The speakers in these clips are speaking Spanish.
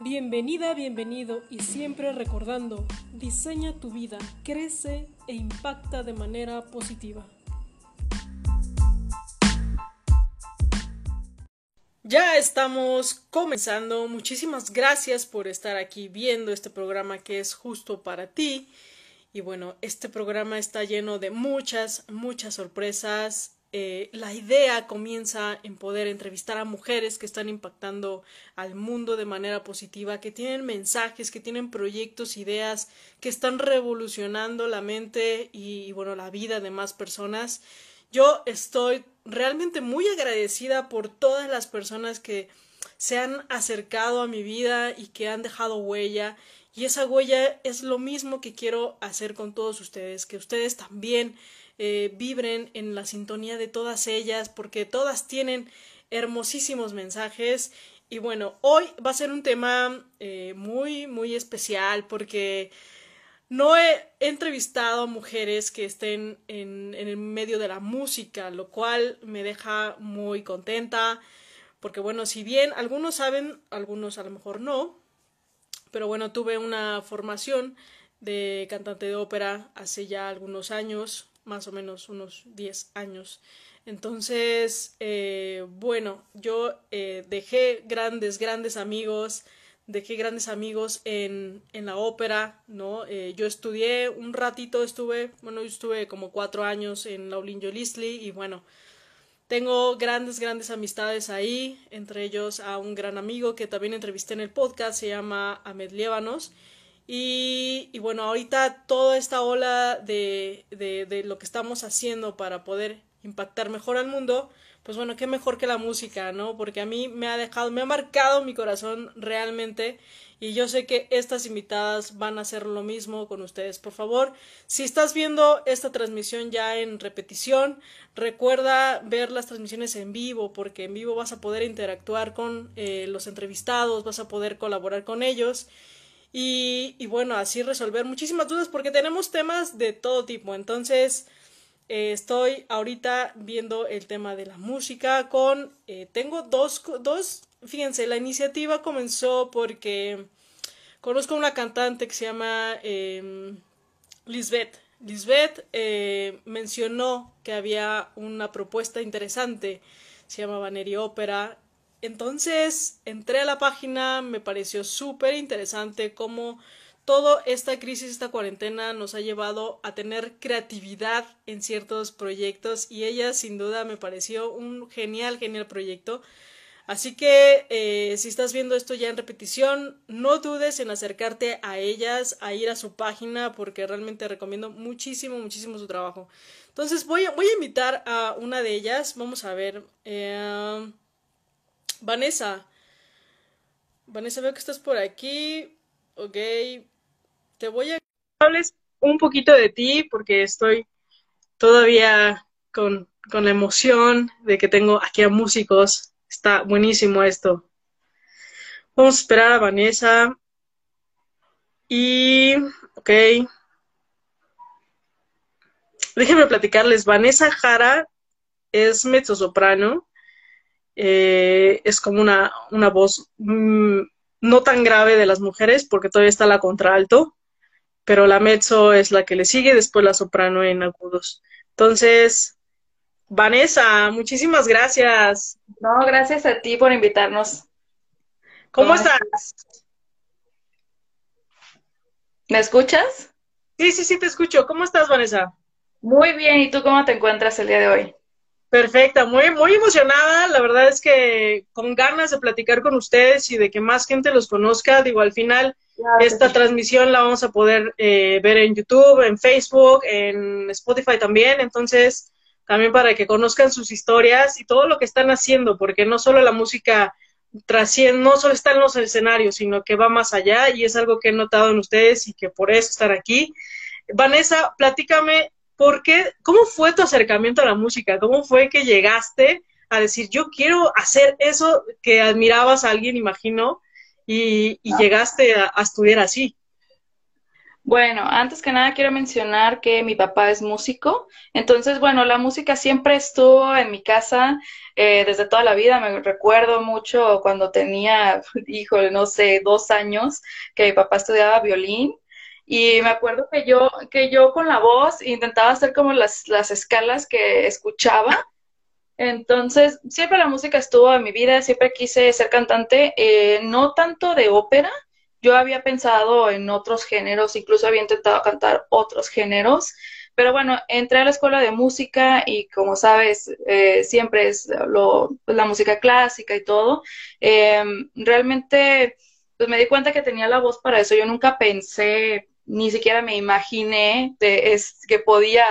Bienvenida, bienvenido y siempre recordando, diseña tu vida, crece e impacta de manera positiva. Ya estamos comenzando. Muchísimas gracias por estar aquí viendo este programa que es justo para ti. Y bueno, este programa está lleno de muchas, muchas sorpresas eh, la idea comienza en poder entrevistar a mujeres que están impactando al mundo de manera positiva, que tienen mensajes, que tienen proyectos, ideas, que están revolucionando la mente y, bueno, la vida de más personas. Yo estoy realmente muy agradecida por todas las personas que se han acercado a mi vida y que han dejado huella. Y esa huella es lo mismo que quiero hacer con todos ustedes, que ustedes también eh, vibren en la sintonía de todas ellas, porque todas tienen hermosísimos mensajes. Y bueno, hoy va a ser un tema eh, muy, muy especial porque no he, entrevistado a mujeres que estén en, en, el medio de la música, lo cual me deja muy contenta, porque bueno, si bien algunos saben, algunos a lo mejor no, pero bueno, tuve una formación de cantante de ópera hace ya algunos años, más o menos unos 10 años. Entonces, eh, bueno, yo eh, dejé grandes, grandes amigos, dejé grandes amigos en, en la ópera, ¿no? Eh, yo estudié un ratito, estuve, bueno, yo estuve como cuatro años en la Olinjo Lisley y bueno, tengo grandes, grandes amistades ahí, entre ellos a un gran amigo que también entrevisté en el podcast, se llama Ahmed Liebanos. Y, bueno, ahorita toda esta ola de, de, de, lo que estamos haciendo para poder impactar mejor al mundo, pues bueno, qué mejor que la música, ¿no? Porque a mí me ha dejado, me ha marcado mi corazón realmente y yo sé que estas invitadas van a hacer lo mismo con ustedes. Por favor, si estás viendo esta transmisión ya en repetición, recuerda ver las transmisiones en vivo porque en vivo vas a poder interactuar con eh, los entrevistados, vas a poder colaborar con ellos y, bueno, así resolver muchísimas dudas porque tenemos temas de todo tipo. Entonces, eh, estoy ahorita viendo el tema de la música con... Eh, tengo dos, dos... Fíjense, la iniciativa comenzó porque conozco una cantante que se llama eh, Lisbeth. Lisbeth eh, mencionó que había una propuesta interesante, se llamaba Neri Ópera, entonces entré a la página, me pareció súper interesante cómo toda esta crisis, esta cuarentena nos ha llevado a tener creatividad en ciertos proyectos y ella sin duda me pareció un genial, genial proyecto. Así que eh, si estás viendo esto ya en repetición, no dudes en acercarte a ellas, a ir a su página, porque realmente recomiendo muchísimo, muchísimo su trabajo. Entonces voy, voy a invitar a una de ellas, vamos a ver. Eh, Vanessa. Vanessa, veo que estás por aquí. Ok. Te voy a hables un poquito de ti porque estoy todavía con, con la emoción de que tengo aquí a músicos. Está buenísimo esto. Vamos a esperar a Vanessa. Y, ok. Déjenme platicarles. Vanessa Jara es mezzosoprano eh, es como una, una voz mmm, no tan grave de las mujeres porque todavía está la contralto, pero la mezzo es la que le sigue, después la soprano en agudos. Entonces, Vanessa, muchísimas gracias. No, gracias a ti por invitarnos. ¿Cómo, ¿Cómo estás? ¿Me escuchas? Sí, sí, sí, te escucho. ¿Cómo estás, Vanessa? Muy bien, ¿y tú cómo te encuentras el día de hoy? Perfecta, muy, muy emocionada. La verdad es que con ganas de platicar con ustedes y de que más gente los conozca. Digo, al final, claro, esta transmisión la vamos a poder eh, ver en YouTube, en Facebook, en Spotify también. Entonces, también para que conozcan sus historias y todo lo que están haciendo, porque no solo la música trasciende, no solo está en los escenarios, sino que va más allá y es algo que he notado en ustedes y que por eso están aquí. Vanessa, platícame ¿por qué, ¿cómo fue tu acercamiento a la música? ¿Cómo fue que llegaste a decir, yo quiero hacer eso que admirabas a alguien, imagino, y, y llegaste a, a, estudiar así? Bueno, antes que nada quiero mencionar que mi papá es músico, entonces, bueno, la música siempre estuvo en mi casa eh, desde toda la vida. Me recuerdo mucho cuando tenía, híjole, no sé, dos años, que mi papá estudiaba violín. Y me acuerdo que yo, que yo con la voz intentaba hacer como las, las escalas que escuchaba. Entonces, siempre la música estuvo en mi vida, siempre quise ser cantante, eh, no tanto de ópera, yo había pensado en otros géneros, incluso había intentado cantar otros géneros, pero bueno, entré a la escuela de música y como sabes, eh, siempre es lo, la música clásica y todo. Em, realmente, pues me di cuenta que tenía la voz para eso. Yo nunca pensé ni siquiera me imaginé de, es, que podía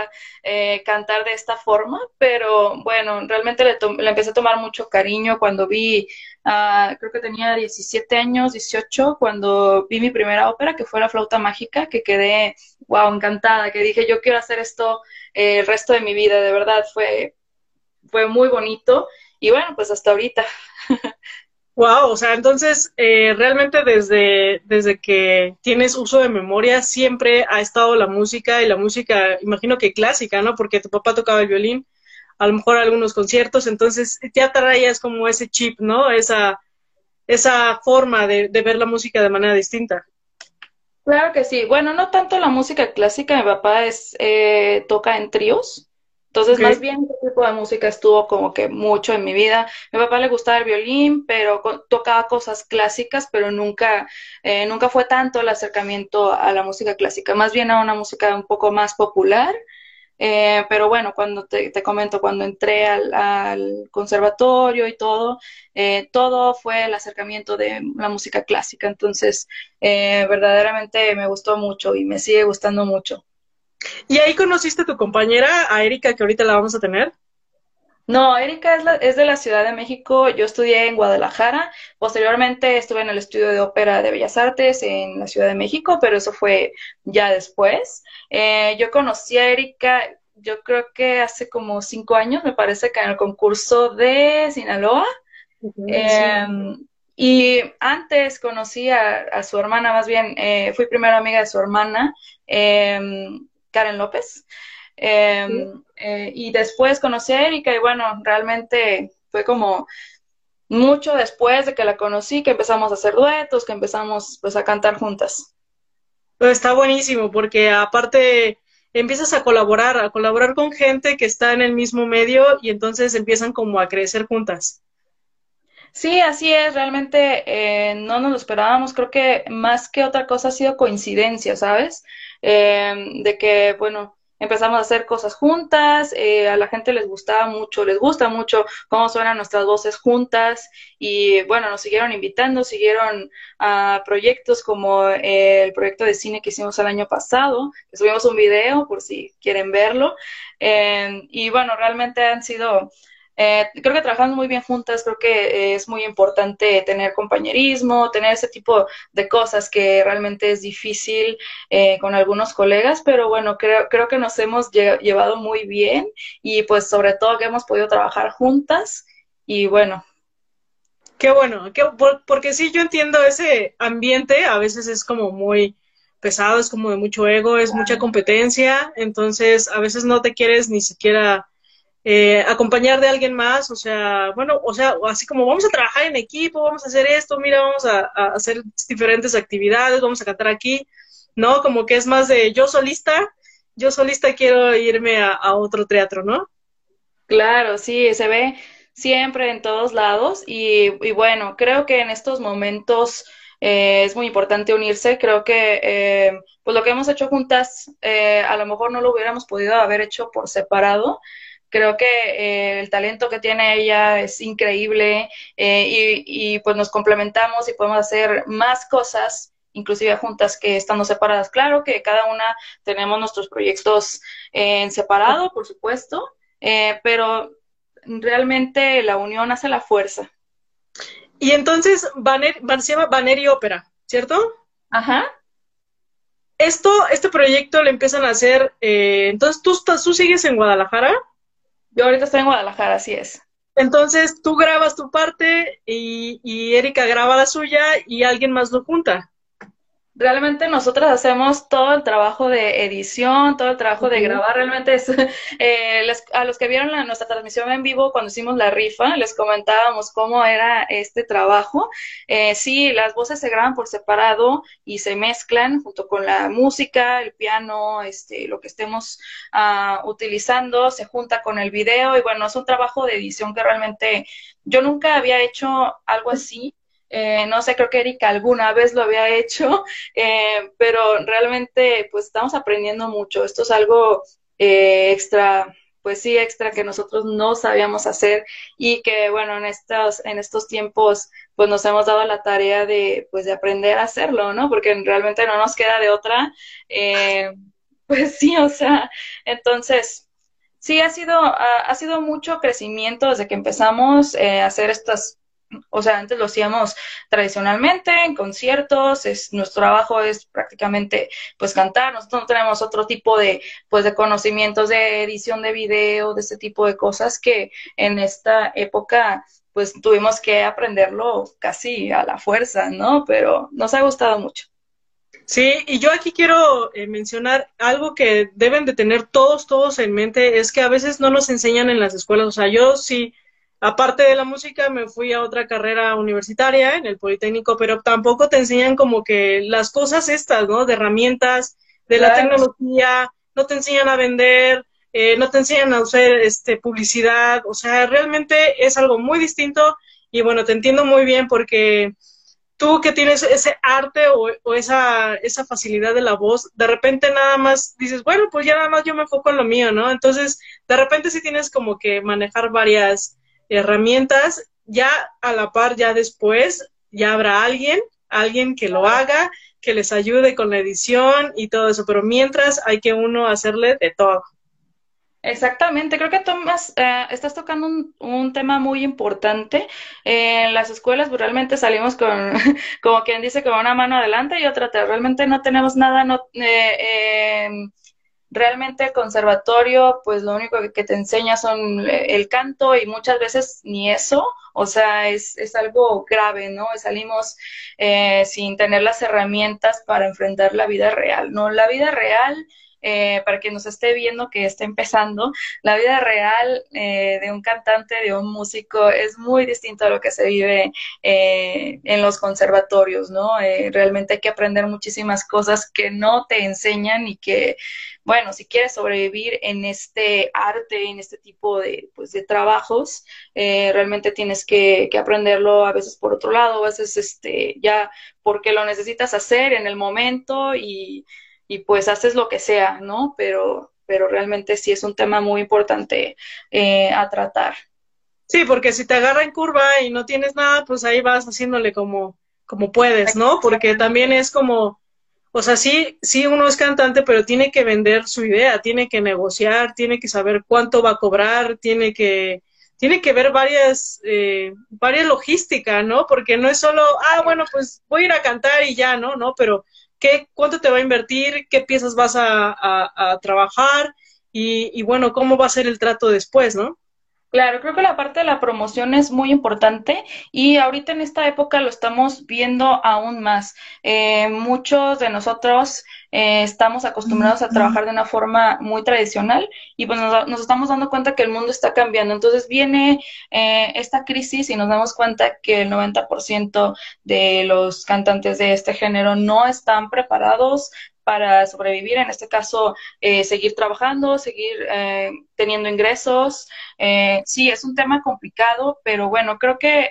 eh, cantar de esta forma, pero bueno, realmente le, le, empecé a tomar mucho cariño cuando vi, uh, creo que tenía 17 años, 18, cuando vi mi primera ópera, que fue La Flauta Mágica, que quedé, wow, encantada, que dije, yo quiero hacer esto eh, el resto de mi vida, de verdad, fue, fue muy bonito. Y bueno, pues hasta ahorita. Wow, o sea, entonces eh, realmente desde, desde que tienes uso de memoria siempre ha estado la música y la música, imagino que clásica, ¿no? Porque tu papá tocaba el violín, a lo mejor algunos conciertos, entonces ya traías como ese chip, ¿no? Esa, esa forma de, de ver la música de manera distinta. Claro que sí. Bueno, no tanto la música clásica, mi papá es, eh, toca en tríos, entonces, más bien, ese tipo de música estuvo como que mucho en mi vida. A mi papá le gustaba el violín, pero tocaba cosas clásicas, pero nunca, eh, nunca fue tanto el acercamiento a la música clásica, más bien a una música un poco más popular. Eh, pero bueno, cuando te, comento, cuando entré al, conservatorio y todo, eh, todo fue el acercamiento de la música clásica. Entonces, verdaderamente me gustó mucho y me sigue gustando mucho. ¿Y ahí conociste a tu compañera, a Erika, que ahorita la vamos a tener? No, Erika es, es, de la Ciudad de México, yo estudié en Guadalajara, posteriormente estuve en el estudio de ópera de Bellas Artes en la Ciudad de México, pero eso fue ya después. Eh, yo conocí a Erika, yo creo que hace como cinco años, me parece que en el concurso de Sinaloa. Em, y antes conocí a, su hermana, más bien, eh, fui primera amiga de su hermana. Eh, Karen López. Em, eh, y después conocí a Erika y bueno, realmente fue como mucho después de que la conocí que empezamos a hacer duetos, que empezamos pues a cantar juntas. Pues está buenísimo porque aparte empiezas a colaborar, a colaborar con gente que está en el mismo medio y entonces empiezan como a crecer juntas. Sí, así es, realmente eh, no nos lo esperábamos, creo que más que otra cosa ha sido coincidencia, ¿sabes? Eh, de que, bueno, empezamos a hacer cosas juntas, eh, a la gente les gustaba mucho, les gusta mucho cómo suenan nuestras voces juntas y bueno, nos siguieron invitando, siguieron a proyectos como el proyecto de cine que hicimos el año pasado, subimos un video por si quieren verlo y bueno, realmente han sido eh, creo que trabajamos muy bien juntas, creo que es muy importante tener compañerismo, tener ese tipo de cosas que realmente es difícil eh, con algunos colegas, pero bueno, creo, creo que nos hemos llevado muy bien y pues sobre todo que hemos podido trabajar juntas y bueno. Qué bueno, porque sí, yo entiendo ese ambiente, a veces es como muy pesado, es como de mucho ego, es mucha competencia, entonces a veces no te quieres ni siquiera eh, acompañar de alguien más, o sea, bueno, o sea, así como vamos a trabajar en equipo, vamos a hacer esto, mira, vamos a, hacer diferentes actividades, vamos a cantar aquí, ¿no? Como que es más de yo solista, yo solista quiero irme a, otro teatro, ¿no? Claro, sí, se ve siempre en todos lados y, bueno, creo que en estos momentos eh, es muy importante unirse. Creo que eh, pues lo que hemos hecho juntas a lo mejor no lo hubiéramos podido haber hecho por separado. Creo que eh, el talento que tiene ella es increíble eh, y, pues nos complementamos y podemos hacer más cosas, inclusive juntas que estando separadas. Claro que cada una tenemos nuestros proyectos en separado, por supuesto, eh, pero realmente la unión hace la fuerza. Y entonces, Banner, se llama Banner Ópera, ¿cierto? Ajá. Esto, este proyecto lo empiezan a hacer, entonces, ¿tú, ¿tú sigues en Guadalajara? Yo ahorita estoy en Guadalajara, así es. Entonces tú grabas tu parte y, Erika graba la suya y alguien más lo junta. Realmente nosotros hacemos todo el trabajo de edición, todo el trabajo de grabar. Realmente es, eh, a los que vieron nuestra transmisión en vivo cuando hicimos la rifa, les comentábamos cómo era este trabajo. Eh, sí, las voces se graban por separado y se mezclan junto con la música, el piano, este, lo que estemos uh, utilizando, se junta con el video y bueno, es un trabajo de edición que realmente yo nunca había hecho algo así. Eh, no sé, creo que Erika alguna vez lo había hecho, eh, pero realmente pues estamos aprendiendo mucho. Esto es algo eh, extra, pues sí, extra que nosotros no sabíamos hacer y que bueno, en estos, en estos tiempos pues nos hemos dado la tarea de pues de aprender a hacerlo, ¿no? Porque realmente no nos queda de otra. pues sí, o sea, entonces sí ha sido, ha sido mucho crecimiento desde que empezamos a hacer estas o sea, antes lo hacíamos tradicionalmente en conciertos, es, nuestro trabajo es prácticamente pues cantar, nosotros no tenemos otro tipo de pues de conocimientos de edición de video, de ese tipo de cosas que en esta época pues tuvimos que aprenderlo casi a la fuerza, ¿no? Pero nos ha gustado mucho. Sí, y yo aquí quiero eh, mencionar algo que deben de tener todos, todos en mente, es que a veces no nos enseñan en las escuelas, o sea, yo sí aparte de la música, me fui a otra carrera universitaria en el Politécnico, pero tampoco te enseñan como que las cosas estas, ¿no? De herramientas, de la tecnología, no te enseñan a vender, eh, no te enseñan a usar este, publicidad, o sea, realmente es algo muy distinto y bueno, te entiendo muy bien porque tú que tienes ese arte o, o, esa, esa facilidad de la voz, de repente nada más dices, bueno, pues ya nada más yo me enfoco en lo mío, ¿no? Entonces, de repente sí tienes como que manejar varias herramientas, ya a la par, ya después, ya habrá alguien, alguien que lo haga, que les ayude con la edición y todo eso, pero mientras hay que uno hacerle de todo. Exactamente, creo que Tomás, eh, estás tocando un, tema muy importante. en las escuelas pues, realmente salimos con, como quien dice, con una mano adelante y otra atrás. Realmente no tenemos nada, no, eh, em, realmente el conservatorio, pues lo único que, te enseña son eh, el canto y muchas veces ni eso, o sea, es, es algo grave, ¿no? Salimos eh, sin tener las herramientas para enfrentar la vida real, ¿no? La vida real eh, para quien nos esté viendo que está empezando, la vida real eh, de un cantante, de un músico, es muy distinto a lo que se vive eh, en los conservatorios, ¿no? realmente hay que aprender muchísimas cosas que no te enseñan y que, bueno, si quieres sobrevivir en este arte, en este tipo de, pues, de trabajos, realmente tienes que, que aprenderlo a veces por otro lado, a veces este, ya porque lo necesitas hacer en el momento y y pues haces lo que sea, ¿no? Pero, pero realmente sí es un tema muy importante eh, a tratar. Sí, porque si te agarra en curva y no tienes nada, pues ahí vas haciéndole como, como puedes, ¿no? Porque también es como, o sea, sí, sí uno es cantante, pero tiene que vender su idea, tiene que negociar, tiene que saber cuánto va a cobrar, tiene que, tiene que ver varias, eh, varias logística, ¿no? Porque no es solo, ah, bueno, pues voy a ir a cantar y ya, ¿no? No, pero qué, cuánto te va a invertir, qué piezas vas a, trabajar y, y, bueno, cómo va a ser el trato después, ¿no? Claro, creo que la parte de la promoción es muy importante y ahorita en esta época lo estamos viendo aún más. Eh, muchos de nosotros eh, estamos acostumbrados a trabajar de una forma muy tradicional y pues nos, estamos dando cuenta que el mundo está cambiando. Entonces viene eh, esta crisis y nos damos cuenta que el 90% de los cantantes de este género no están preparados para sobrevivir, en este caso, eh, seguir trabajando, seguir eh, teniendo ingresos. Eh, sí, es un tema complicado, pero bueno, creo que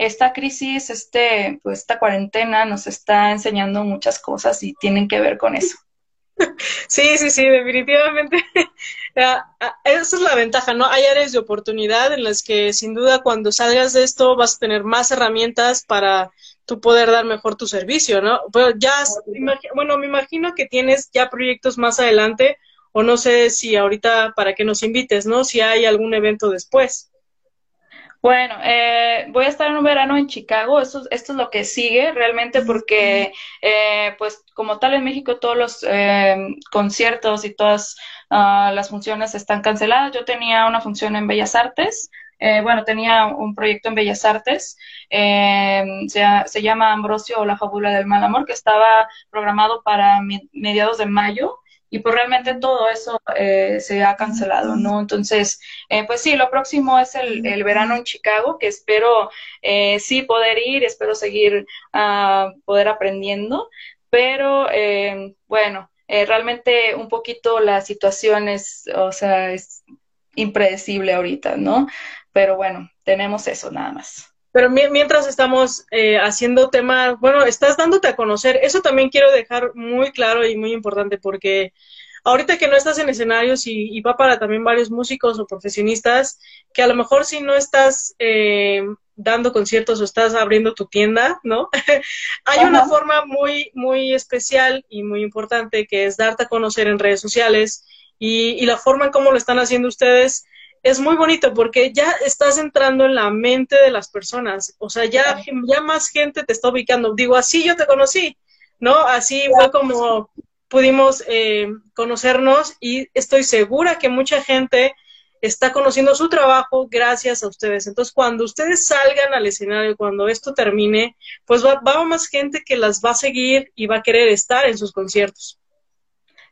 esta crisis, este, pues esta cuarentena nos está enseñando muchas cosas y tienen que ver con eso. Sí, sí, sí, definitivamente. Esa es la ventaja, ¿no? Hay áreas de oportunidad en las que sin duda cuando salgas de esto vas a tener más herramientas para tú poder dar mejor tu servicio, ¿no? Pero ya, bueno, me imagino que tienes ya proyectos más adelante o no sé si ahorita para que nos invites, ¿no? Si hay algún evento después. Bueno, eh, voy a estar en un verano en Chicago. Esto, esto es lo que sigue realmente porque, eh, pues, como tal en México todos los eh, conciertos y todas ah, las funciones están canceladas. Yo tenía una función en Bellas Artes eh, bueno, tenía un proyecto en Bellas Artes, eh, se, llama Ambrosio o la fábula del mal amor, que estaba programado para mediados de mayo y pues realmente todo eso eh, se ha cancelado, ¿no? Entonces, pues sí, lo próximo es el, verano en Chicago, que espero sí poder ir, espero seguir uh, poder aprendiendo, pero bueno, realmente un poquito la situación es, o sea, es impredecible ahorita, ¿no? Pero bueno, tenemos eso nada más. Pero mientras estamos eh, haciendo temas, bueno, estás dándote a conocer, eso también quiero dejar muy claro y muy importante porque ahorita que no estás en escenarios y, va para también varios músicos o profesionistas, que a lo mejor si no estás eh, dando conciertos o estás abriendo tu tienda, ¿no? Hay una forma muy, muy especial y muy importante que es darte a conocer en redes sociales y, y la forma en cómo lo están haciendo ustedes es muy bonito porque ya estás entrando en la mente de las personas, o sea, ya, ya más gente te está ubicando. Digo, así yo te conocí, ¿no? Así fue como pudimos eh, conocernos y estoy segura que mucha gente está conociendo su trabajo gracias a ustedes. Entonces, cuando ustedes salgan al escenario, cuando esto termine, pues va, va más gente que las va a seguir y va a querer estar en sus conciertos.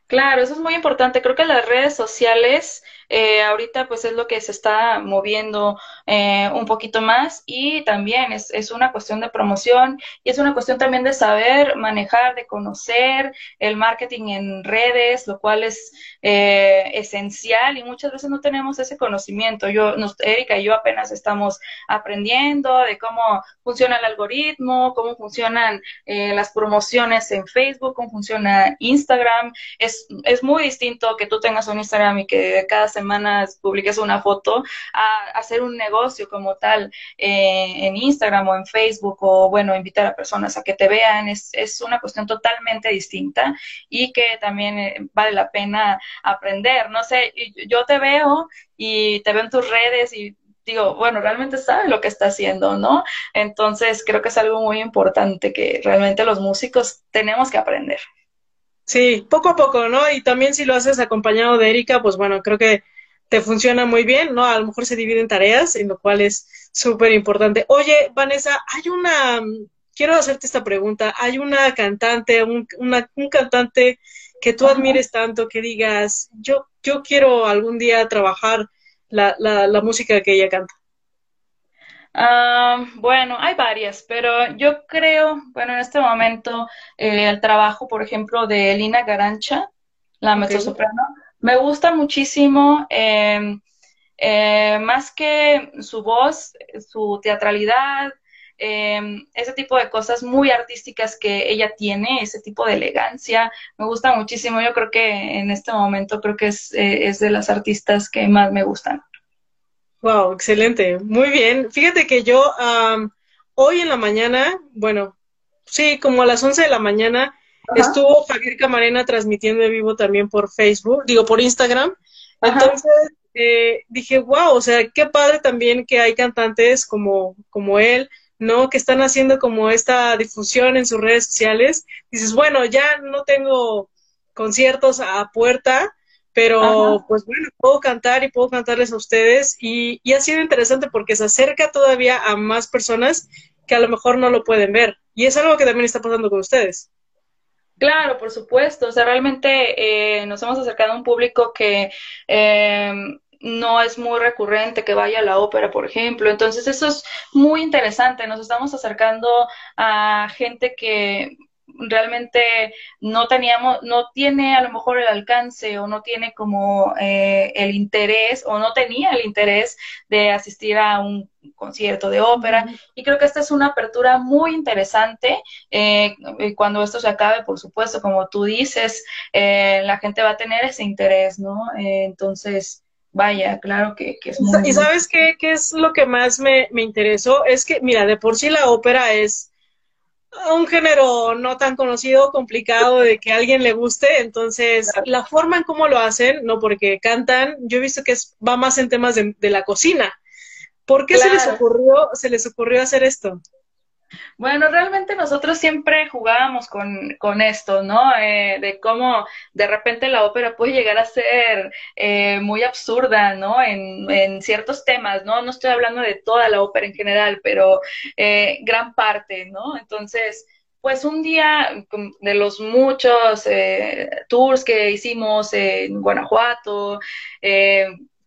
Claro, eso es muy importante. Creo que las redes sociales eh, ahorita pues es lo que se está moviendo eh, un poquito más y también es, es, una cuestión de promoción y es una cuestión también de saber manejar, de conocer el marketing en redes, lo cual es eh, esencial y muchas veces no tenemos ese conocimiento. Yo, Erika y yo apenas estamos aprendiendo de cómo funciona el algoritmo, cómo funcionan las promociones en Facebook, cómo funciona Instagram. Es, es muy distinto que tú tengas un Instagram y que cada semanas publiques una foto a hacer un negocio como tal eh, en Instagram o en Facebook o bueno, invitar a personas a que te vean es, es una cuestión totalmente distinta y que también eh, vale la pena aprender. No sé, yo te veo y te veo en tus redes y digo, bueno, realmente sabe lo que está haciendo, ¿no? Entonces creo que es algo muy importante que realmente los músicos tenemos que aprender. Sí, poco a poco, ¿no? Y también si lo haces acompañado de Erika, pues bueno, creo que te funciona muy bien, ¿no? A lo mejor se dividen tareas, en lo cual es súper importante. Oye, Vanessa, hay una, quiero hacerte esta pregunta, hay una cantante, un, un cantante que tú admires tanto, que digas, yo, yo quiero algún día trabajar la, la, la música que ella canta. Ah, bueno, hay varias, pero yo creo, bueno, en este momento eh, el trabajo, por ejemplo, de Lina Garancha, la mezzosoprano, me gusta muchísimo, em, eh, más que su voz, su teatralidad, em, ese tipo de cosas muy artísticas que ella tiene, ese tipo de elegancia, me gusta muchísimo. Yo creo que en este momento creo que es, eh, es de las artistas que más me gustan. Wow, excelente. Muy bien. Fíjate que yo hoy en la mañana, bueno, sí, como a las 11 de la mañana, estuvo Javier Camarena transmitiendo en vivo también por Facebook, digo, por Instagram. Entonces eh, dije, wow, o sea, qué padre también que hay cantantes como, como él, ¿no? Que están haciendo como esta difusión en sus redes sociales. Dices, bueno, ya no tengo conciertos a puerta, pero pues bueno, puedo cantar y puedo cantarles a ustedes y, y ha sido interesante porque se acerca todavía a más personas que a lo mejor no lo pueden ver. Y es algo que también está pasando con ustedes. Claro, por supuesto. O sea, realmente eh, nos hemos acercado a un público que eh, no es muy recurrente que vaya a la ópera, por ejemplo. Entonces, eso es muy interesante. Nos estamos acercando a gente que realmente no teníamos, no tiene a lo mejor el alcance o no tiene como eh, el interés o no tenía el interés de asistir a un concierto de ópera. Y creo que esta es una apertura muy interesante eh, cuando esto se acabe por supuesto como tú dices eh, la gente va a tener ese interés no entonces vaya claro que, es muy y sabes qué, qué es lo que más me, me interesó es que mira de por sí la ópera es un género no tan conocido, complicado de que a alguien le guste, entonces la forma en cómo lo hacen, no porque cantan, yo he visto que es, va más en temas de, la cocina. ¿Por qué se les ocurrió, se les ocurrió hacer esto? Bueno, realmente nosotros siempre jugábamos con, con esto, ¿no? Eh, de cómo de repente la ópera puede llegar a ser eh, muy absurda, ¿no? En, en, ciertos temas, ¿no? No estoy hablando de toda la ópera en general, pero eh, gran parte, ¿no? Entonces, pues un día de los muchos tours que hicimos en Guanajuato,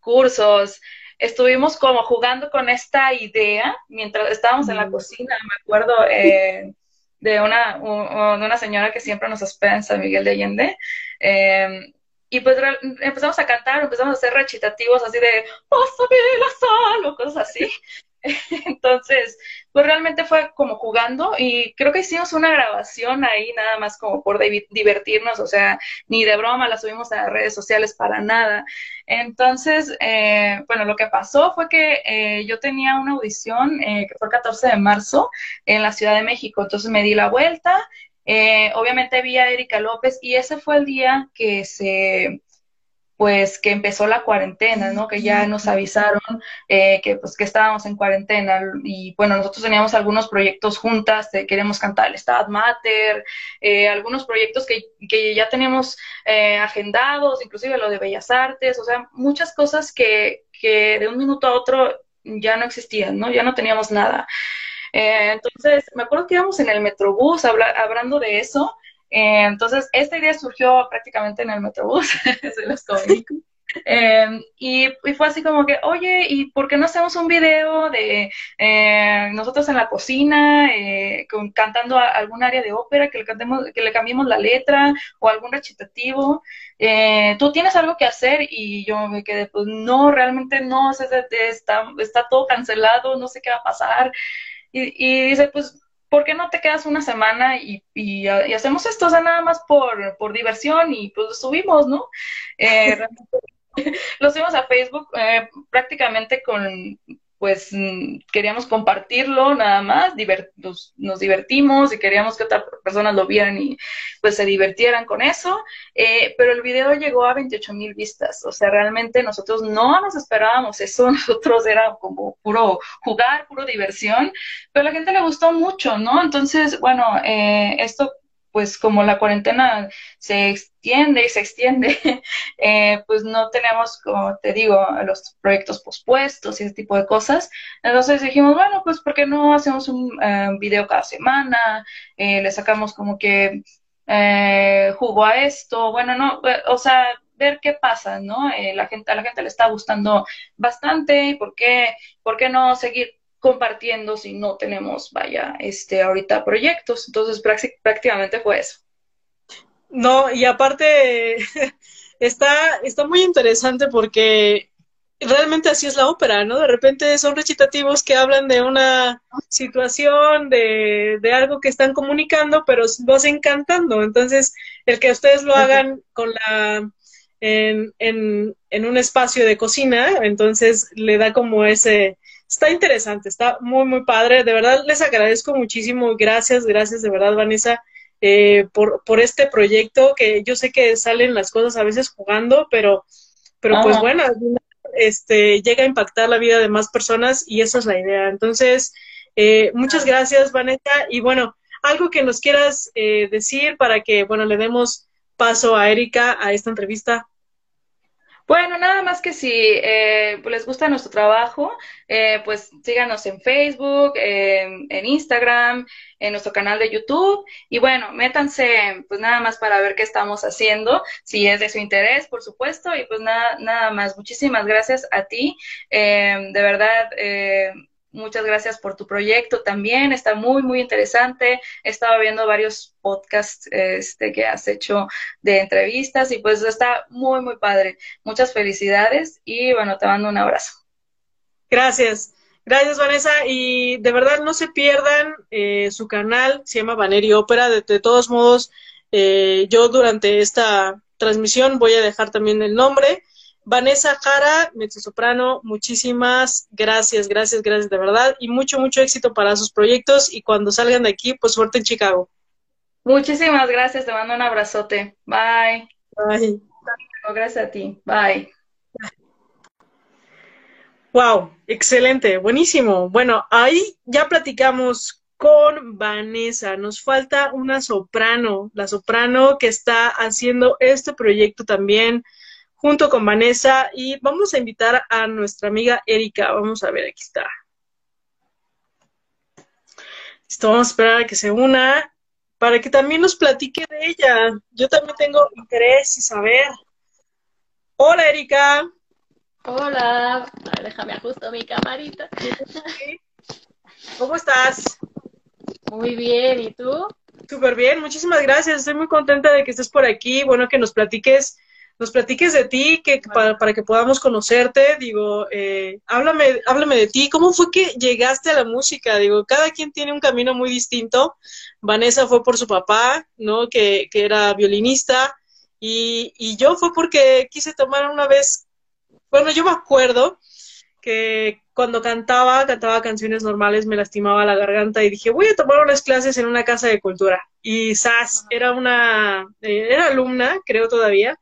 cursos, estuvimos como jugando con esta idea mientras estábamos en la cocina, me acuerdo eh, de, una, de una señora que siempre nos espera en San Miguel de Allende. Eh, y pues empezamos a cantar, empezamos a hacer recitativos así de, pásame la sal o cosas así. Entonces, pues realmente fue como jugando y creo que hicimos una grabación ahí nada más como por divertirnos, o sea, ni de broma la subimos a las redes sociales para nada. Entonces, eh, bueno, lo que pasó fue que eh, yo tenía una audición eh, que fue el 14 de marzo en la Ciudad de México, entonces me di la vuelta. obviamente vi a Erika López y ese fue el día que se pues que empezó la cuarentena, ¿no? Que ya nos avisaron eh, que pues que estábamos en cuarentena y bueno, nosotros teníamos algunos proyectos juntas, queremos cantar el Stad Mater, eh, algunos proyectos que, que ya teníamos eh, agendados, inclusive lo de Bellas Artes, o sea, muchas cosas que, que de un minuto a otro ya no existían, ¿no? Ya no teníamos nada. entonces, me acuerdo que íbamos en el Metrobús hablando de eso eh, entonces, esta idea surgió prácticamente en el Metrobús, se los comunico. Eh, y, fue así como que, oye, ¿y por qué no hacemos un video de eh, nosotros en la cocina, cantando algún área de ópera, que le, cantemos, cambiemos la letra o algún recitativo? ¿Tú tienes algo que hacer? Y yo me quedé, pues no, realmente no, está, está todo cancelado, no sé qué va a pasar. Y dice, pues ¿por qué no te quedas una semana y, y, hacemos esto? O sea, nada más por, por diversión y pues subimos, ¿no? Eh, lo subimos a Facebook eh, prácticamente con pues mm, queríamos compartirlo nada más, nos, divertimos y queríamos que otras personas lo vieran y pues se divirtieran con eso, eh, pero el video llegó a 28 mil vistas, o sea, realmente nosotros no nos esperábamos eso, nosotros era como puro jugar, puro diversión, pero a la gente le gustó mucho, ¿no? Entonces, bueno, eh, esto pues como la cuarentena se extiende y se extiende, eh, pues no tenemos, como te digo, los proyectos pospuestos y ese tipo de cosas. Entonces dijimos, bueno, pues ¿por qué no hacemos un eh, video cada semana? Eh, le sacamos como que jugo a esto, bueno, no, o sea, ver qué pasa, ¿no? la gente, a la gente le está gustando bastante, ¿por qué, por qué no seguir compartiendo si no tenemos, vaya, este, ahorita proyectos. Entonces, prácticamente fue eso. No, y aparte está, está muy interesante porque realmente así es la ópera, ¿no? De repente son recitativos que hablan de una situación, de, de algo que están comunicando, pero lo hacen cantando. Entonces, el que ustedes lo hagan con la en, en, en un espacio de cocina, entonces le da como ese, está interesante, está muy, muy padre. De verdad, les agradezco muchísimo. Gracias, gracias de verdad, Vanessa, eh, por, por este proyecto, que yo sé que salen las cosas a veces jugando, pero, pero pues bueno, este, llega a impactar la vida de más personas y esa es la idea. Entonces, eh, muchas gracias, Vanessa. Y bueno, algo que nos quieras eh, decir para que, bueno, le demos paso a Erika a esta entrevista. Bueno, nada más que si eh, pues, les gusta nuestro trabajo, eh, pues síganos en Facebook, en Instagram, en nuestro canal de YouTube y bueno, métanse pues nada más para ver qué estamos haciendo, si es de su interés, por supuesto, y pues nada, nada más. Muchísimas gracias a ti, eh, de verdad. Muchas gracias por tu proyecto también, está muy, muy interesante. He estado viendo varios podcasts este, que has hecho de entrevistas y pues está muy, muy padre. Muchas felicidades y bueno, te mando un abrazo. Gracias. Gracias, Vanessa. Y de verdad no se pierdan eh, su canal, se llama Vaneri Ópera. De, todos modos, eh, yo durante esta transmisión voy a dejar también el nombre. Vanessa Jara, soprano, muchísimas gracias, gracias, gracias de verdad y mucho, mucho éxito para sus proyectos y cuando salgan de aquí, pues suerte en Chicago. Muchísimas gracias, te mando un abrazote. Bye. Bye. Gracias a ti. Bye. Wow, excelente, buenísimo. Bueno, ahí ya platicamos con Vanessa. Nos falta una soprano, la soprano que está haciendo este proyecto también junto con Vanessa y vamos a invitar a nuestra amiga Erika. Vamos a ver, aquí está. Listo, vamos a esperar a que se una para que también nos platique de ella. Yo también tengo interés y saber. Hola, Erika. Hola, déjame ajusto mi camarita. ¿Cómo estás? Muy bien, ¿y tú? Súper bien, muchísimas gracias. Estoy muy contenta de que estés por aquí. Bueno, que nos platiques, nos platiques de ti, que para, que podamos conocerte. Digo, eh, háblame, háblame de ti. ¿Cómo fue que llegaste a la música? Digo, cada quien tiene un camino muy distinto. Vanessa fue por su papá, ¿no? Que, que era violinista. Y, y yo fue porque quise tomar una vez bueno, yo me acuerdo que cuando cantaba, cantaba canciones normales, me lastimaba la garganta y dije, voy a tomar unas clases en una casa de cultura. Y Sas era una, eh, era alumna, creo todavía,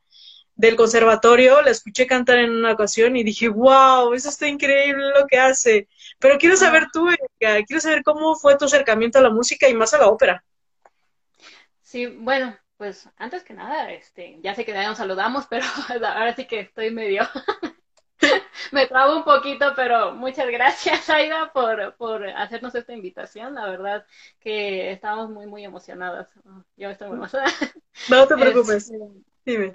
del conservatorio, la escuché cantar en una ocasión y dije, wow, eso está increíble lo que hace. Pero quiero saber tú, quiero saber cómo fue tu acercamiento a la música y más a la ópera. Sí, bueno, pues antes que nada, este, ya sé que ya nos saludamos, pero ahora sí que estoy medio me trabo un poquito, pero muchas gracias, Aida, por, por hacernos esta invitación. La verdad que estamos muy, muy emocionadas. Yo estoy muy emocionada. No te preocupes. Este, Dime.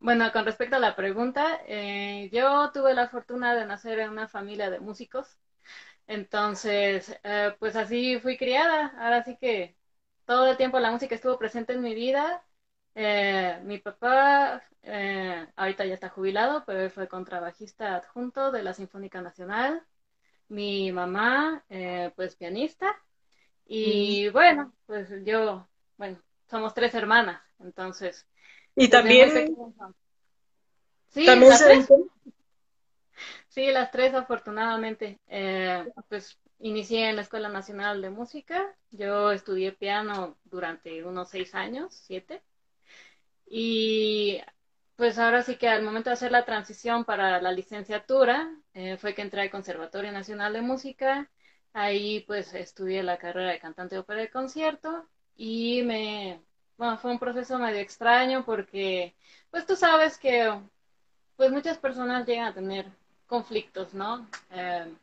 bueno, con respecto a la pregunta, eh, yo tuve la fortuna de nacer en una familia de músicos. Entonces, eh, pues así fui criada. Ahora sí que todo el tiempo la música estuvo presente en mi vida eh, mi papá ahorita ya está jubilado, pero él fue contrabajista adjunto de la Sinfónica Nacional. Mi mamá, pues pianista. Y bueno, pues yo, bueno, somos tres hermanas, entonces. Y también. Sí, las tres. Sí, las tres afortunadamente. pues inicié en la Escuela Nacional de Música. Yo estudié piano durante unos seis años, siete. Y pues ahora sí que al momento de hacer la transición para la licenciatura, eh, fue que entré al Conservatorio Nacional de Música. Ahí pues estudié la carrera de cantante de ópera de concierto y me, bueno, fue un proceso medio extraño porque pues tú sabes que pues muchas personas llegan a tener conflictos, ¿no? Eh,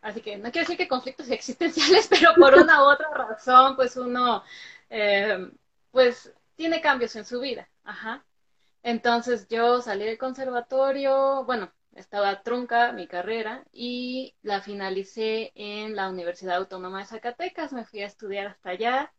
así que no quiero decir que conflictos existenciales, pero por una u otra razón pues uno eh, pues tiene cambios en su vida. Ajá. Entonces yo salí del conservatorio, bueno, estaba trunca mi carrera y la finalicé en la Universidad Autónoma de Zacatecas, me fui a estudiar hasta allá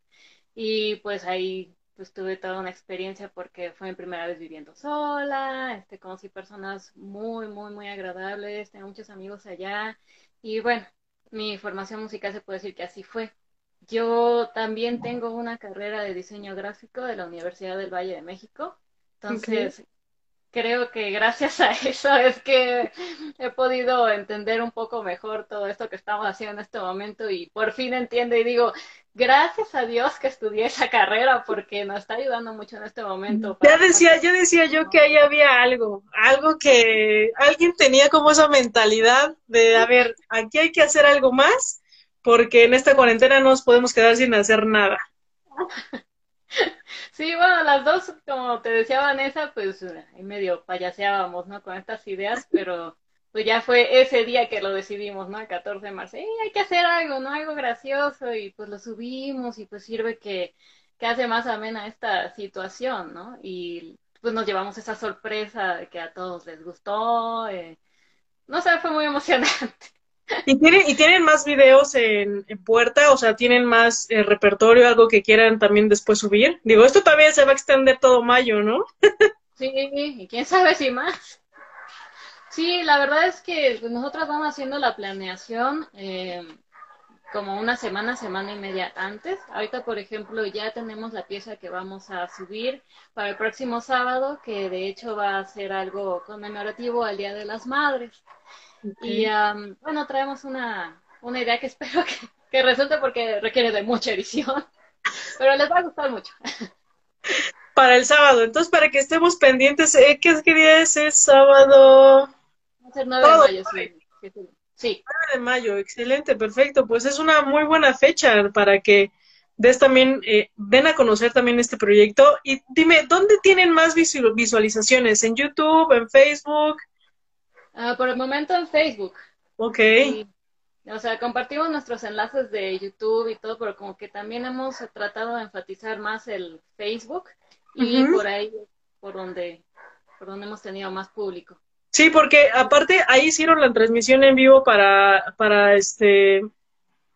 y pues ahí pues tuve toda una experiencia porque fue mi primera vez viviendo sola, este, conocí personas muy, muy, muy agradables, tengo muchos amigos allá y bueno, mi formación musical se puede decir que así fue. Yo también tengo una carrera de diseño gráfico de la Universidad del Valle de México. Entonces, creo que gracias a eso es que he podido entender un poco mejor todo esto que estamos haciendo en este momento y por fin entiendo y digo, gracias a Dios que estudié esa carrera porque nos está ayudando mucho en este momento. Ya decía, yo decía yo que ahí había algo, algo que alguien tenía como esa mentalidad de, a ver, aquí hay que hacer algo más porque en esta cuarentena no nos podemos quedar sin hacer nada. Sí, bueno, las dos, como te decía Vanessa, pues ahí medio payaseábamos, ¿no? Con estas ideas, pero pues ya fue ese día que lo decidimos, ¿no? El 14 de marzo, hay que hacer algo, ¿no? Algo gracioso y pues lo subimos y pues sirve que, que hace más amena esta situación, ¿no? Y pues nos llevamos esa sorpresa que a todos les gustó, eh, no sé, fue muy emocionante. ¿Y tienen, ¿Y tienen más videos en, puerta? O sea, ¿tienen más eh, repertorio, algo que quieran también después subir? Digo, esto también se va a extender todo mayo, ¿no? sí, y quién sabe si más. Sí, la verdad es que nosotros vamos haciendo la planeación eh, como una semana, semana y media antes. Ahorita, por ejemplo, ya tenemos la pieza que vamos a subir para el próximo sábado, que de hecho va a ser algo conmemorativo al Día de las Madres. Y bueno, traemos una, una idea que espero que, que, resulte porque requiere de mucha edición, pero les va a gustar mucho. Para el sábado, entonces para que estemos pendientes, ¿eh? ¿qué, día es el sábado? Va a ser 9 de mayo, sí. Sí. 9 de mayo, excelente, perfecto. Pues es una muy buena fecha para que des también, eh, den a conocer también este proyecto. Y dime, ¿dónde tienen más visualizaciones? ¿En YouTube, en Facebook? Ah, por el momento en Facebook. Ok. o sea, compartimos nuestros enlaces de YouTube y todo, pero como que también hemos tratado de enfatizar más el Facebook y por ahí, por donde, por donde hemos tenido más público. Sí, porque aparte ahí hicieron la transmisión en vivo para, para este,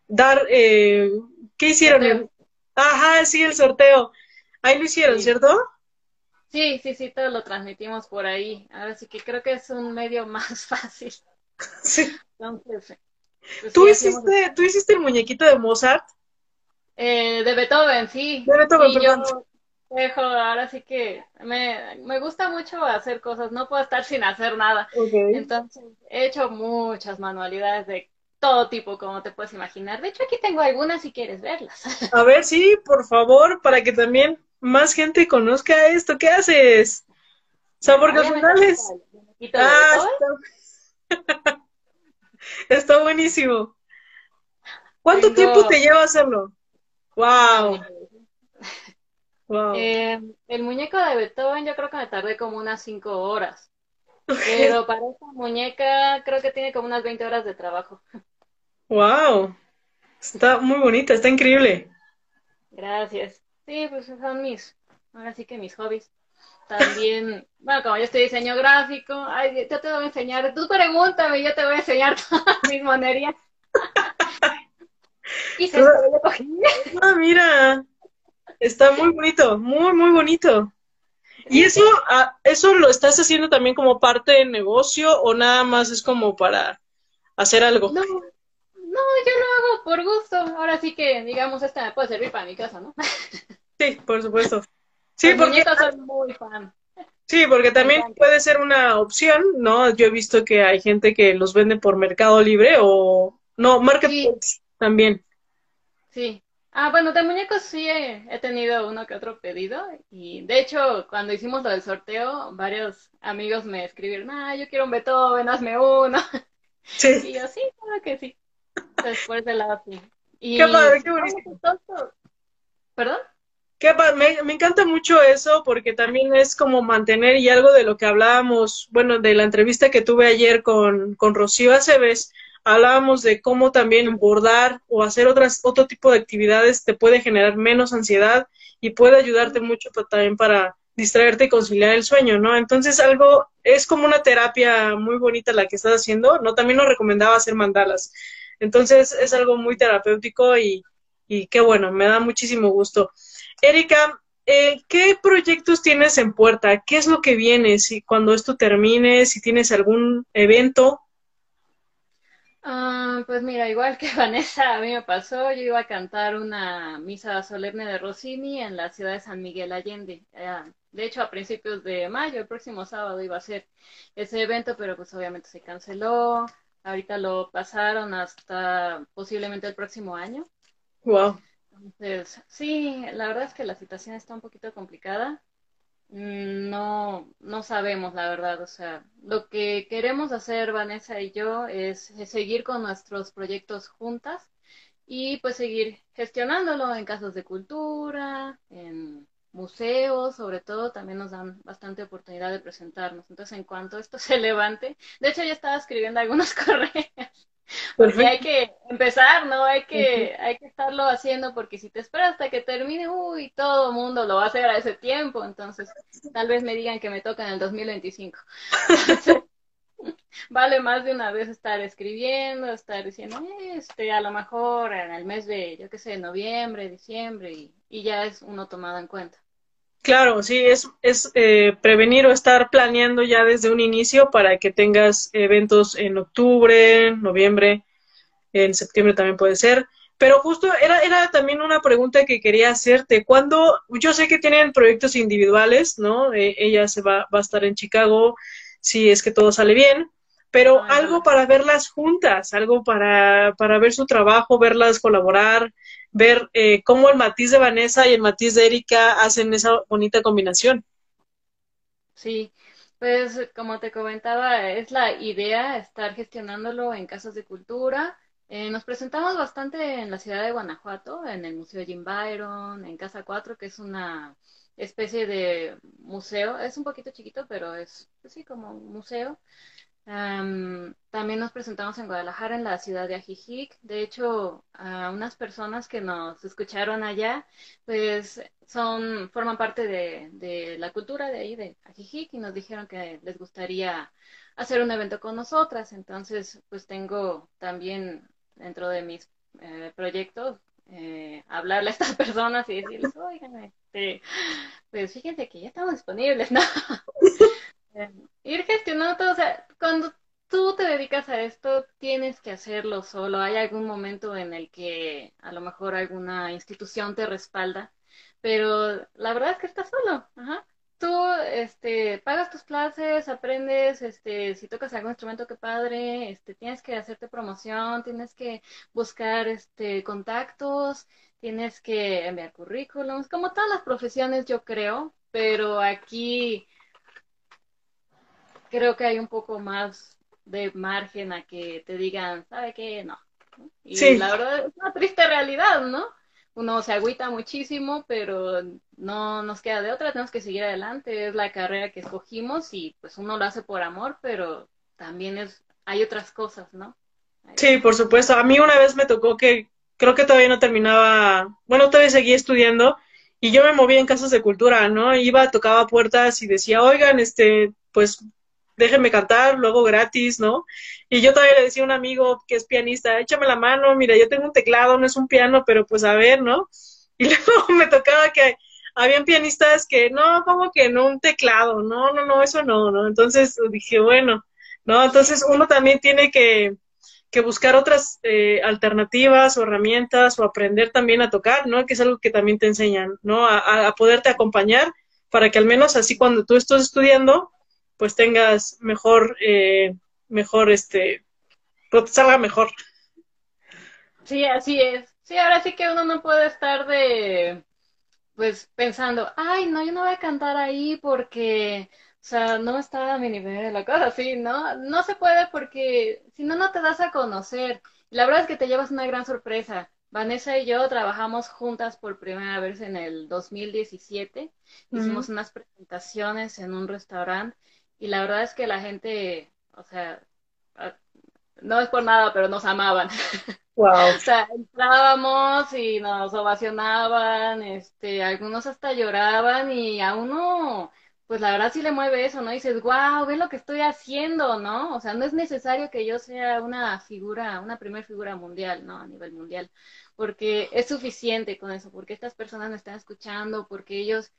dar, eh, ¿qué hicieron? Ajá, sí, el sorteo. Ahí lo hicieron, ¿cierto? Sí, sí, sí, todo lo transmitimos por ahí. Ahora sí que creo que es un medio más fácil. Sí. Entonces, pues ¿Tú, hiciste, ¿Tú hiciste el muñequito de Mozart? Eh, de Beethoven, sí. De Beethoven, Yo dejo, ahora sí que me, me, gusta mucho hacer cosas, no puedo estar sin hacer nada. Entonces, he hecho muchas manualidades de todo tipo, como te puedes imaginar. De hecho, aquí tengo algunas si quieres verlas. A ver, sí, por favor, para que también más gente conozca esto. ¿Qué haces? Sabor Nacionales. Ah, está... está... buenísimo. ¿Cuánto tiempo te lleva hacerlo? Wow. wow. Eh, el muñeco de Beethoven yo creo que me tardé como unas cinco horas. Pero para esta muñeca creo que tiene como unas 20 horas de trabajo. Wow. Está muy bonita, está increíble. Gracias. Sí, pues son mis, ahora sí que mis hobbies. También, bueno, como yo estoy diseño gráfico, ay, yo te voy a enseñar, tú pregúntame, yo te voy a enseñar todas mis monerías. y se Ah, mira, está muy bonito, muy, muy bonito. ¿Y eso, ah, eso lo estás haciendo también como parte del negocio o nada más es como para hacer algo? No, no, yo lo hago por gusto. Ahora sí que, digamos, esta me puede servir para mi casa, ¿no? Sí, por supuesto. Sí, porque soy muy fan. Sí, porque también puede ser una opción, ¿no? Yo he visto que hay gente que los vende por Mercado Libre o no, Marketplace también. Sí. Ah, bueno, de muñecos sí he, tenido uno que otro pedido y de hecho cuando hicimos lo del sorteo varios amigos me escribieron, ah, yo quiero un Beethoven, hazme uno. Sí. Y yo sí, claro que sí. Después de la sí. Y, qué padre, qué bonito. ¿Perdón? Me, me, encanta mucho eso porque también es como mantener y algo de lo que hablábamos, bueno, de la entrevista que tuve ayer con, con Rocío Aceves, hablábamos de cómo también bordar o hacer otras, otro tipo de actividades te puede generar menos ansiedad y puede ayudarte mucho también para distraerte y conciliar el sueño, ¿no? Entonces algo, es como una terapia muy bonita la que estás haciendo, ¿no? También nos recomendaba hacer mandalas. Entonces es algo muy terapéutico y, y qué bueno, me da muchísimo gusto. Erika, eh, ¿qué proyectos tienes en puerta? ¿Qué es lo que viene? Si cuando esto termine, si tienes algún evento. Ah, pues mira, igual que Vanessa, a mí me pasó, yo iba a cantar una misa solemne de Rossini en la ciudad de San Miguel Allende. Eh, de hecho, a principios de mayo, el próximo sábado, iba a ser ese evento, pero pues obviamente se canceló. Ahorita lo pasaron hasta posiblemente el próximo año. Wow. Entonces, sí, la verdad es que la situación está un poquito complicada. Mm, no, no sabemos, la verdad. O sea, lo que queremos hacer Vanessa y yo es, seguir con nuestros proyectos juntas y pues seguir gestionándolo en casos de cultura, en museos, sobre todo, también nos dan bastante oportunidad de presentarnos. Entonces, en cuanto esto se levante, de hecho, ya estaba escribiendo algunos correos porque hay que empezar, ¿no? Hay que, hay que estarlo haciendo porque si te esperas hasta que termine, uy, todo el mundo lo va a hacer a ese tiempo, entonces tal vez me digan que me toca en el 2025. vale más de una vez estar escribiendo, estar diciendo, este, a lo mejor en el mes de, yo qué sé, noviembre, diciembre, y, y ya es uno tomado en cuenta. Claro, sí, es, es eh, prevenir o estar planeando ya desde un inicio para que tengas eventos en octubre, noviembre, en septiembre también puede ser. Pero justo era, era también una pregunta que quería hacerte. Cuando, yo sé que tienen proyectos individuales, ¿no? Eh, ella se va, va a estar en Chicago si es que todo sale bien, pero algo para verlas juntas, algo para, para ver su trabajo, verlas colaborar, ver eh, cómo el matiz de Vanessa y el matiz de Erika hacen esa bonita combinación. Sí, Pues como te comentaba, es la idea estar gestionándolo en casas de cultura. Eh, nos presentamos bastante en la ciudad de Guanajuato, en el Museo Jim Byron, en Casa 4, que es una especie de museo. Es un poquito chiquito, pero es, pues como un museo también nos presentamos en Guadalajara, en la ciudad de Ajijic. De hecho, a unas personas que nos escucharon allá, pues son, forman parte de, de la cultura de ahí, de Ajijic, y nos dijeron que les gustaría hacer un evento con nosotras. Entonces, pues tengo también dentro de mis eh, proyectos eh, hablarle a estas personas y decirles, oigan, este, pues fíjense que ya estamos disponibles, ¿no? Ir gestionando todo, o sea, cuando tú te dedicas a esto, tienes que hacerlo solo. Hay algún momento en el que a lo mejor alguna institución te respalda, pero la verdad es que estás solo. Ajá. Tú este, pagas tus clases, aprendes, este, si tocas algún instrumento, qué padre, este, tienes que hacerte promoción, tienes que buscar este, contactos, tienes que enviar currículums, como todas las profesiones, yo creo, pero aquí creo que hay un poco más de margen a que te digan, ¿sabe qué? No. Y la verdad es una triste realidad, ¿no? Uno se agüita muchísimo, pero no nos queda de otra, tenemos que seguir adelante, es la carrera que escogimos y pues uno lo hace por amor, pero también es, hay otras cosas, ¿no? Sí, por supuesto. A mí una vez me tocó que creo que todavía no terminaba, bueno, todavía seguía estudiando y yo me movía en casas de cultura, ¿no? Iba, tocaba puertas y decía, oigan, este, pues déjenme cantar, luego gratis, ¿no? Y yo todavía le decía a un amigo que es pianista, échame la mano, mira, yo tengo un teclado, no es un piano, pero pues a ver, ¿no? Y luego me tocaba que habían pianistas que, no, como que no, un teclado, no, no, no, eso no, ¿no? Entonces dije, bueno, ¿no? Entonces uno también tiene que, que buscar otras eh, alternativas o herramientas o aprender también a tocar, ¿no? Que es algo que también te enseñan, ¿no? A, a poderte acompañar para que al menos así cuando tú estás estudiando, pues tengas mejor, eh, mejor, este, pues salga mejor. Sí, así es. Sí, ahora sí que uno no puede estar de, pues pensando, ay, no, yo no voy a cantar ahí porque, o sea, no está a mi nivel, la cosa así, ¿no? No se puede porque si no, no te das a conocer. La verdad es que te llevas una gran sorpresa. Vanessa y yo trabajamos juntas por primera vez en el 2017. Hicimos unas presentaciones en un restaurante y la verdad es que la gente, o sea, no es por nada, pero nos amaban. Wow. o sea, entrábamos y nos ovacionaban, este, algunos hasta lloraban y a uno, pues la verdad sí le mueve eso, ¿no? Y dices, wow, ve lo que estoy haciendo, ¿no? O sea, no es necesario que yo sea una figura, una primer figura mundial, ¿no? A nivel mundial, porque es suficiente con eso, porque estas personas me están escuchando, porque ellos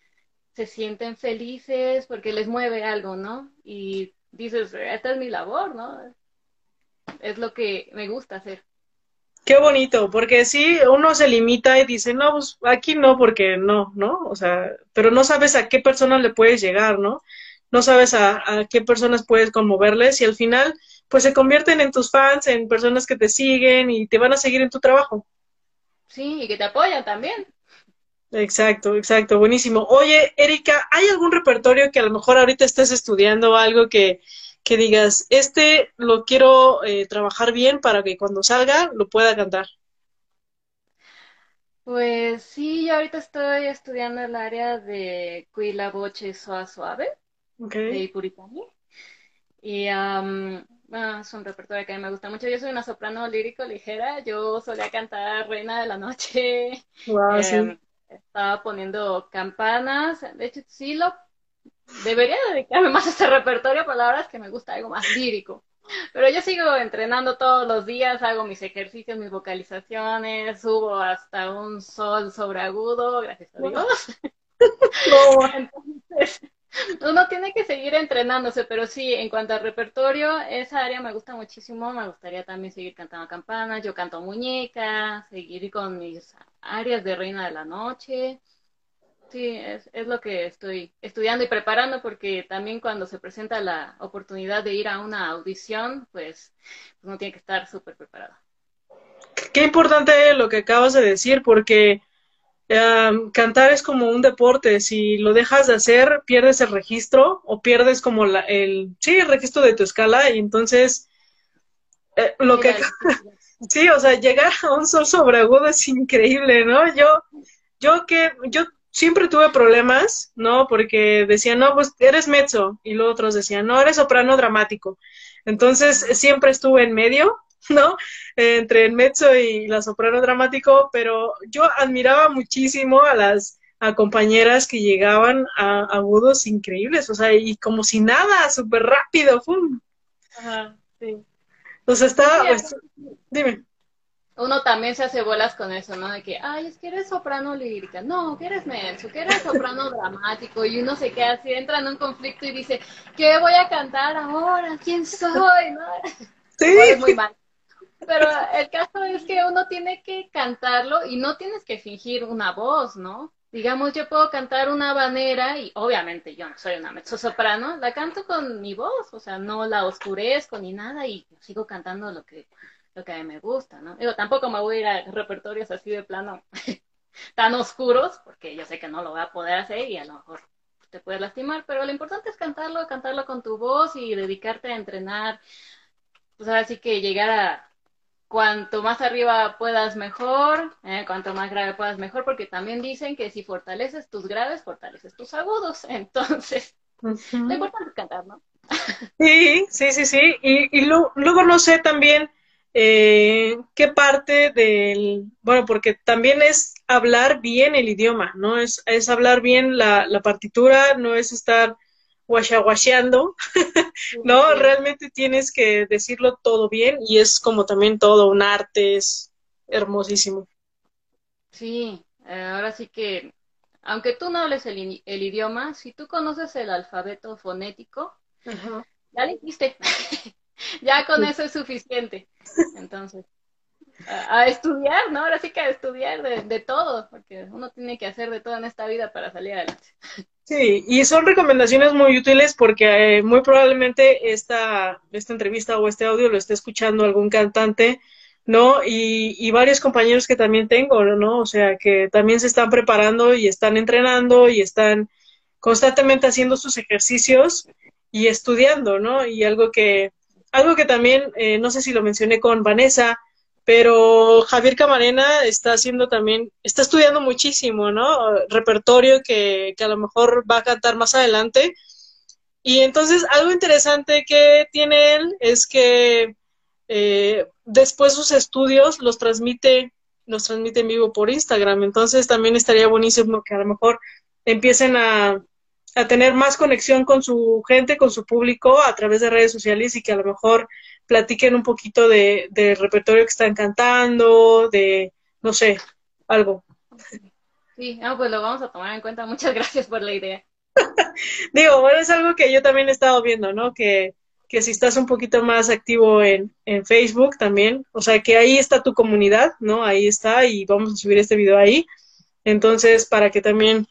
se sienten felices porque les mueve algo, ¿no? Y dices, esta es mi labor, ¿no? Es lo que me gusta hacer. Qué bonito, porque sí, uno se limita y dice, no, pues aquí no, porque no, ¿no? O sea, pero no sabes a qué personas le puedes llegar, ¿no? No sabes a, a qué personas puedes conmoverles y al final, pues se convierten en tus fans, en personas que te siguen y te van a seguir en tu trabajo. Sí, y que te apoyan también. Exacto, exacto, buenísimo. Oye, Erika, ¿hay algún repertorio que a lo mejor ahorita estés estudiando algo que, que digas, este lo quiero eh, trabajar bien para que cuando salga lo pueda cantar? Pues sí, yo ahorita estoy estudiando el área de Cuila Boche Soa Suave okay. de Puritani. Y um, bueno, es un repertorio que a mí me gusta mucho. Yo soy una soprano lírico ligera. Yo solía cantar Reina de la Noche. Wow, sí em, estaba poniendo campanas. De hecho, sí lo debería dedicarme más a este repertorio, es que me gusta algo más lírico. Pero yo sigo entrenando todos los días, hago mis ejercicios, mis vocalizaciones, subo hasta un sol sobre agudo, gracias a Dios. Entonces, uno tiene que seguir entrenándose, pero sí, en cuanto al repertorio, esa área me gusta muchísimo. Me gustaría también seguir cantando campanas. Yo canto muñeca, seguir con mis áreas de reina de la noche. Sí, es, es lo que estoy estudiando y preparando porque también cuando se presenta la oportunidad de ir a una audición, pues uno tiene que estar súper preparado. Qué importante lo que acabas de decir porque cantar es como un deporte, si lo dejas de hacer, pierdes el registro o pierdes como la, el, sí, el registro de tu escala y entonces eh, lo que, sí, o sea, llegar a un sol sobreagudo es increíble, ¿no? Yo, yo que, yo siempre tuve problemas, ¿no? Porque decían, no, pues eres mezzo y los otros decían, no, eres soprano dramático. Entonces siempre estuve en medio ¿no? entre el mezzo y la soprano dramático, pero yo admiraba muchísimo a las compañeras que llegaban a, agudos increíbles, o sea, y como si nada, súper rápido, ¡pum! Ajá, sí. Entonces estaba, pues, dime. Uno también se hace bolas con eso, ¿no? De que, ay, es que eres soprano lírica, no, que eres mezzo, que eres soprano dramático, y uno se queda así, entra en un conflicto y dice, ¿qué voy a cantar ahora? ¿Quién soy? ¿No? Sí. Es muy mal. Pero el caso es que uno tiene que cantarlo y no tienes que fingir una voz, ¿no? Digamos, yo puedo cantar una banera y obviamente yo no soy una mezzosoprano, la canto con mi voz, o sea, no la oscurezco ni nada y sigo cantando lo que, lo que a mí me gusta, ¿no? Digo, tampoco me voy a ir a repertorios así de plano tan oscuros, porque yo sé que no lo voy a poder hacer y a lo mejor te puedes lastimar, pero lo importante es cantarlo, cantarlo con tu voz y dedicarte a entrenar, pues ahora sí que llegar a, cuanto más arriba puedas mejor, eh, cuanto más grave puedas mejor, porque también dicen que si fortaleces tus graves, fortaleces tus agudos. Entonces, lo importante es cantar, ¿no? sí, sí, sí, sí. Y, y luego no sé también eh, qué parte del, bueno, porque también es hablar bien el idioma, ¿no? Es, es hablar bien la, la partitura, no es estar guachaguacheando, ¿no? Realmente tienes que decirlo todo bien y es como también todo un arte, es hermosísimo. Sí, eh, ahora sí que, aunque tú no hables el, el, idioma, si tú conoces el alfabeto fonético, ya le hiciste. ya con eso es suficiente. Entonces, a, estudiar, ¿no? Ahora sí que a estudiar de, de todo, porque uno tiene que hacer de todo en esta vida para salir adelante. Sí, y son recomendaciones muy útiles porque eh, muy probablemente esta, esta entrevista o este audio lo esté escuchando algún cantante, ¿no? Y, y varios compañeros que también tengo, ¿no? O sea, que también se están preparando y están entrenando y están constantemente haciendo sus ejercicios y estudiando, ¿no? Y algo que, algo que también, eh, no sé si lo mencioné con Vanessa, pero Javier Camarena está haciendo también, está estudiando muchísimo, ¿no? Repertorio que, que, a lo mejor va a cantar más adelante. Y entonces algo interesante que tiene él es que eh, después sus estudios los transmite, los transmite en vivo por Instagram. Entonces también estaría buenísimo que a lo mejor empiecen a, a tener más conexión con su gente, con su público a través de redes sociales y que a lo mejor platiquen un poquito de, del repertorio que están cantando, de, no sé, algo. Sí, pues lo vamos a tomar en cuenta. Muchas gracias por la idea. Digo, bueno, es algo que yo también he estado viendo, ¿no? Que, que si estás un poquito más activo en, en Facebook también, o sea, que ahí está tu comunidad, ¿no? Ahí está y vamos a subir este video ahí. Entonces, para que también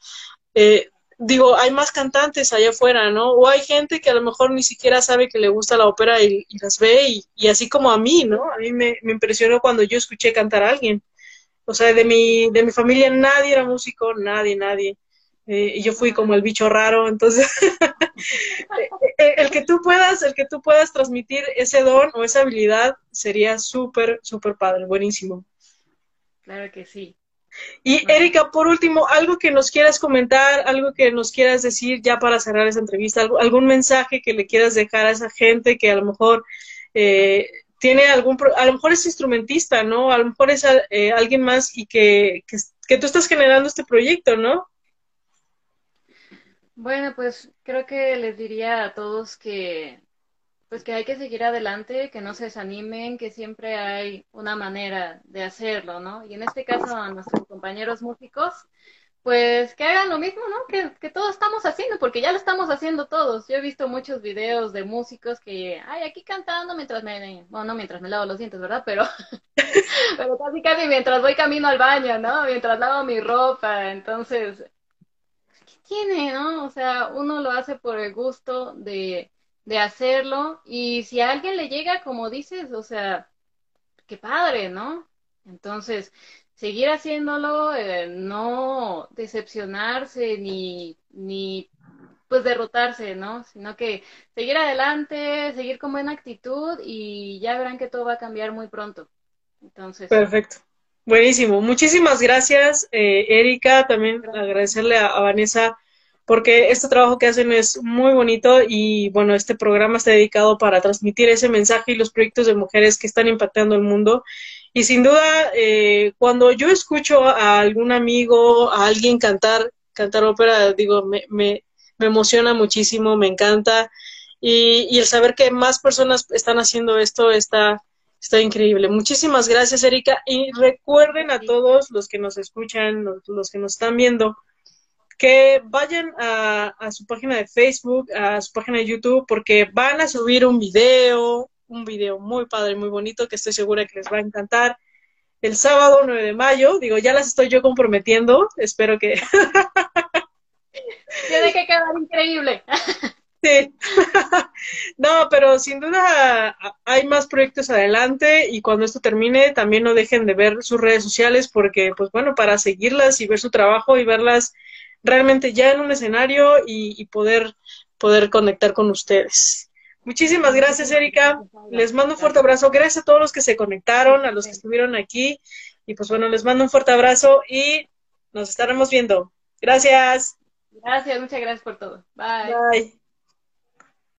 eh, digo, hay más cantantes allá afuera, ¿no? O hay gente que a lo mejor ni siquiera sabe que le gusta la ópera y, las ve, y, así como a mí, ¿no? A mí me, impresionó cuando yo escuché cantar a alguien. O sea, de mi, de mi familia nadie era músico, nadie, nadie. Eh, y yo fui como el bicho raro, entonces eh, el que tú puedas, el que tú puedas transmitir ese don o esa habilidad sería súper, súper padre, buenísimo. Claro que sí. Y Erika, por último, algo que nos quieras comentar, algo que nos quieras decir ya para cerrar esa entrevista, algún mensaje que le quieras dejar a esa gente que a lo mejor eh, tiene algún, a lo mejor es instrumentista, ¿no? A lo mejor es eh, alguien más y que, que, que tú estás generando este proyecto, ¿no? Bueno, pues creo que les diría a todos que pues que hay que seguir adelante, que no se desanimen, que siempre hay una manera de hacerlo, ¿no? Y en este caso a nuestros compañeros músicos, pues que hagan lo mismo, ¿no? Que, que todos estamos haciendo, porque ya lo estamos haciendo todos. Yo he visto muchos videos de músicos que, ay, aquí cantando mientras me, bueno, no mientras me lavo los dientes, ¿verdad? Pero, pero casi casi mientras voy camino al baño, ¿no? Mientras lavo mi ropa, entonces, ¿qué tiene, no? O sea, uno lo hace por el gusto de de hacerlo y si a alguien le llega, como dices, o sea, qué padre, ¿no? Entonces, seguir haciéndolo, eh, no decepcionarse ni, ni pues derrotarse, ¿no? Sino que seguir adelante, seguir con buena actitud y ya verán que todo va a cambiar muy pronto. Entonces. Perfecto. Buenísimo. Muchísimas gracias, eh, Erika. También agradecerle a, Vanessa porque este trabajo que hacen es muy bonito y bueno, este programa está dedicado para transmitir ese mensaje y los proyectos de mujeres que están impactando el mundo. Y sin duda, eh, cuando yo escucho a algún amigo, a alguien cantar, cantar ópera, digo, me, me, emociona muchísimo, me encanta. Y, y el saber que más personas están haciendo esto está, Está increíble. Muchísimas gracias, Erika. Y recuerden a todos los que nos escuchan, los, que nos están viendo, que vayan a, su página de Facebook, a su página de YouTube, porque van a subir un video, un video muy padre, muy bonito, que estoy segura que les va a encantar. El sábado 9 de mayo, digo, ya las estoy yo comprometiendo, espero que... Tiene que quedar increíble. Sí, no, pero sin duda hay más proyectos adelante y cuando esto termine también no dejen de ver sus redes sociales porque, pues bueno, para seguirlas y ver su trabajo y verlas realmente ya en un escenario y, poder, poder conectar con ustedes. Muchísimas gracias, Erika. Les mando un fuerte abrazo. Gracias a todos los que se conectaron, a los que estuvieron aquí. Y pues bueno, les mando un fuerte abrazo y nos estaremos viendo. Gracias. Gracias, muchas gracias por todo. Bye. Bye.